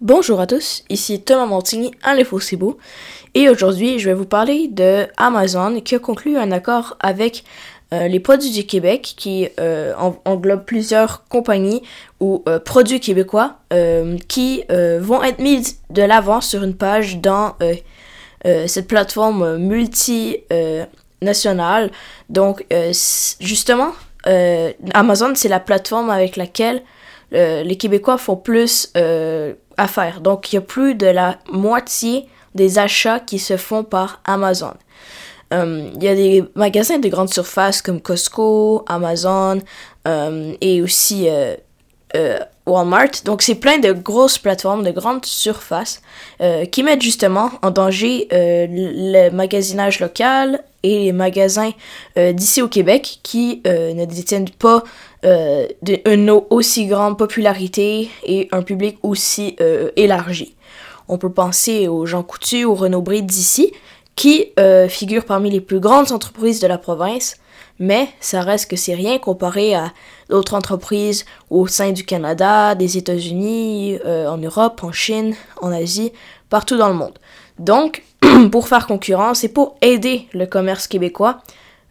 Bonjour à tous, ici Thomas Montigny à l'Info et aujourd'hui je vais vous parler de Amazon qui a conclu un accord avec euh, les produits du Québec qui euh, englobe plusieurs compagnies ou euh, produits québécois qui vont être mis de l'avant sur une page dans cette plateforme multinationale. Donc justement, Amazon c'est la plateforme avec laquelle les Québécois font plus affaires. Donc, il y a plus de la moitié des achats qui se font par Amazon. Euh, il y a des magasins de grande surface comme Costco, Amazon euh, et aussi euh, Walmart. Donc, c'est plein de grosses plateformes de grandes surfaces qui mettent justement en danger le magasinage local et les magasins d'ici au Québec qui ne détiennent pas euh, une aussi grande popularité et un public aussi euh, élargi. On peut penser aux Jean Coutu, aux Renaud Bré d'ici, qui euh, figurent parmi les plus grandes entreprises de la province, mais ça reste que c'est rien comparé à d'autres entreprises au sein du Canada, des États-Unis, en Europe, en Chine, en Asie, partout dans le monde. Donc, pour faire concurrence et pour aider le commerce québécois,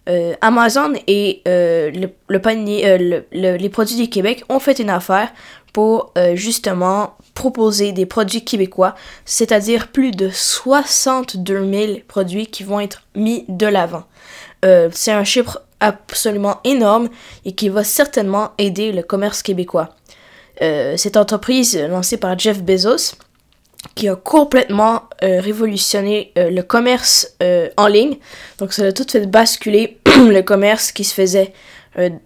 euh, Amazon et euh, euh, les produits du Québec ont fait une affaire pour justement proposer des produits québécois, c'est-à-dire plus de 62 000 produits qui vont être mis de l'avant. C'est un chiffre absolument énorme et qui va certainement aider le commerce québécois. cette entreprise lancée par Jeff Bezos qui a complètement euh, révolutionné euh, le commerce euh, en ligne. Donc ça a tout fait basculer le commerce qui se faisait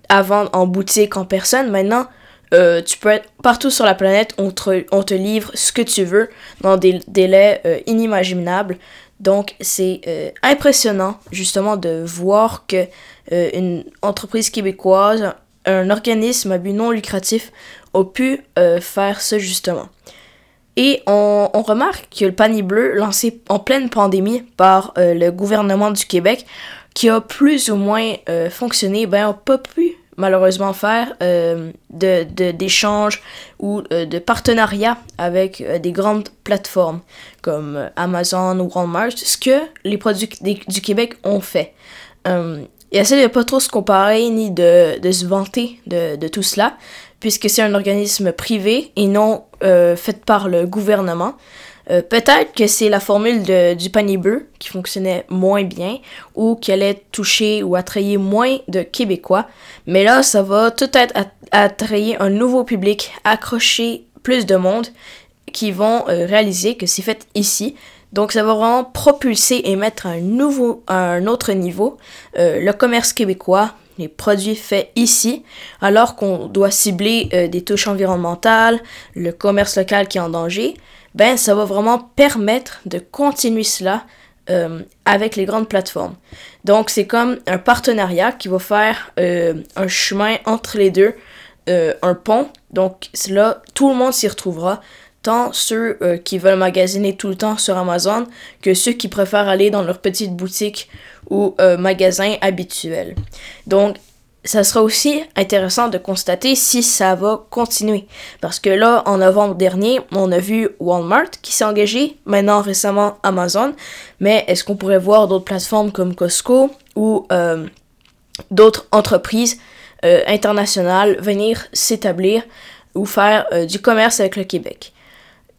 avant en boutique, en personne. Maintenant, tu peux être partout sur la planète, on te, on te livre ce que tu veux dans des délais inimaginables. Donc c'est impressionnant justement de voir que une entreprise québécoise, un organisme à but non lucratif a pu faire ça justement. Et on, remarque que le panier bleu, lancé en pleine pandémie par euh, le gouvernement du Québec, qui a plus ou moins euh, fonctionné, ben, n'a pas pu malheureusement faire euh, d'échanges ou de partenariats avec des grandes plateformes comme Amazon ou Walmart, ce que les produits du Québec ont fait. Il essaie de pas trop se comparer ni de, de se vanter de, tout cela, puisque c'est un organisme privé et non euh, fait par le gouvernement. Euh, peut-être que c'est la formule de, du panier bleu qui fonctionnait moins bien ou qu'elle allait toucher ou attrayer moins de Québécois. Mais là, ça va tout être attrayer un nouveau public, accrocher plus de monde qui vont euh, réaliser que c'est fait ici. Donc ça va vraiment propulser et mettre un nouveau, un autre niveau le commerce québécois, les produits faits ici, alors qu'on doit cibler euh, des touches environnementales, le commerce local qui est en danger, ben ça va vraiment permettre de continuer cela euh, avec les grandes plateformes. Donc c'est comme un partenariat qui va faire euh, un chemin entre les deux, un pont. Donc là, tout le monde s'y retrouvera tant ceux qui veulent magasiner tout le temps sur Amazon que ceux qui préfèrent aller dans leur petite boutique ou euh, magasins habituels. Donc, ça sera aussi intéressant de constater si ça va continuer. Parce que là, en novembre dernier, on a vu Walmart qui s'est engagé, maintenant récemment Amazon, mais est-ce qu'on pourrait voir d'autres plateformes comme Costco ou euh, d'autres entreprises euh, internationales venir s'établir ou faire du commerce avec le Québec?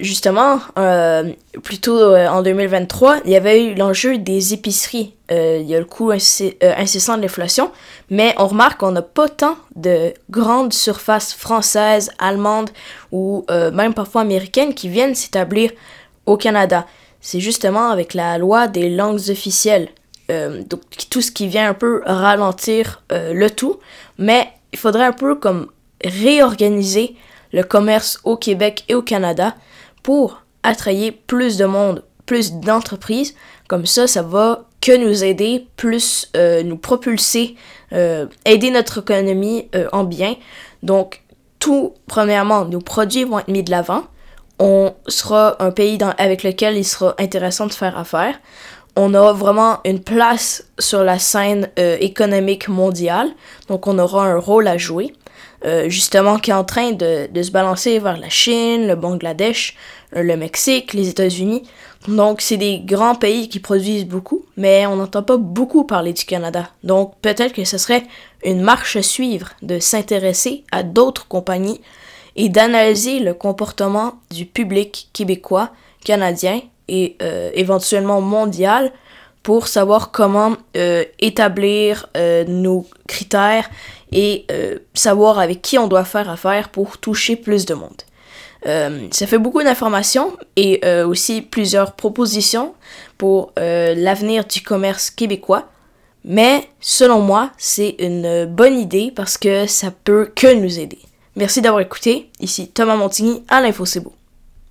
Justement, euh, plutôt euh, en 2023, il y avait eu l'enjeu des épiceries. Euh, il y a le coût incessant de l'inflation, mais on remarque qu'on n'a pas tant de grandes surfaces françaises, allemandes ou même parfois américaines qui viennent s'établir au Canada. C'est justement avec la loi des langues officielles. donc tout ce qui vient un peu ralentir le tout, mais il faudrait un peu comme réorganiser le commerce au Québec et au Canada pour attrayer plus de monde, plus d'entreprises. Comme ça, ça va que nous aider, plus euh, nous propulser, euh, aider notre économie euh, en bien. Donc, tout, premièrement, nos produits vont être mis de l'avant. On sera un pays avec lequel il sera intéressant de faire affaire. On aura vraiment une place sur la scène économique mondiale. Donc, on aura un rôle à jouer. Euh, justement, qui est en train de, se balancer vers la Chine, le Bangladesh, euh, le Mexique, les États-Unis. Donc, c'est des grands pays qui produisent beaucoup, mais on n'entend pas beaucoup parler du Canada. Donc, peut-être que ce serait une marche à suivre de s'intéresser à d'autres compagnies et d'analyser le comportement du public québécois, canadien et euh, éventuellement mondial pour savoir comment euh, établir euh, nos critères et euh, savoir avec qui on doit faire affaire pour toucher plus de monde. Ça fait beaucoup d'informations et aussi plusieurs propositions pour l'avenir du commerce québécois. Mais selon moi, c'est une bonne idée parce que ça peut que nous aider. Merci d'avoir écouté. Ici Thomas Montigny à l'Info C'est.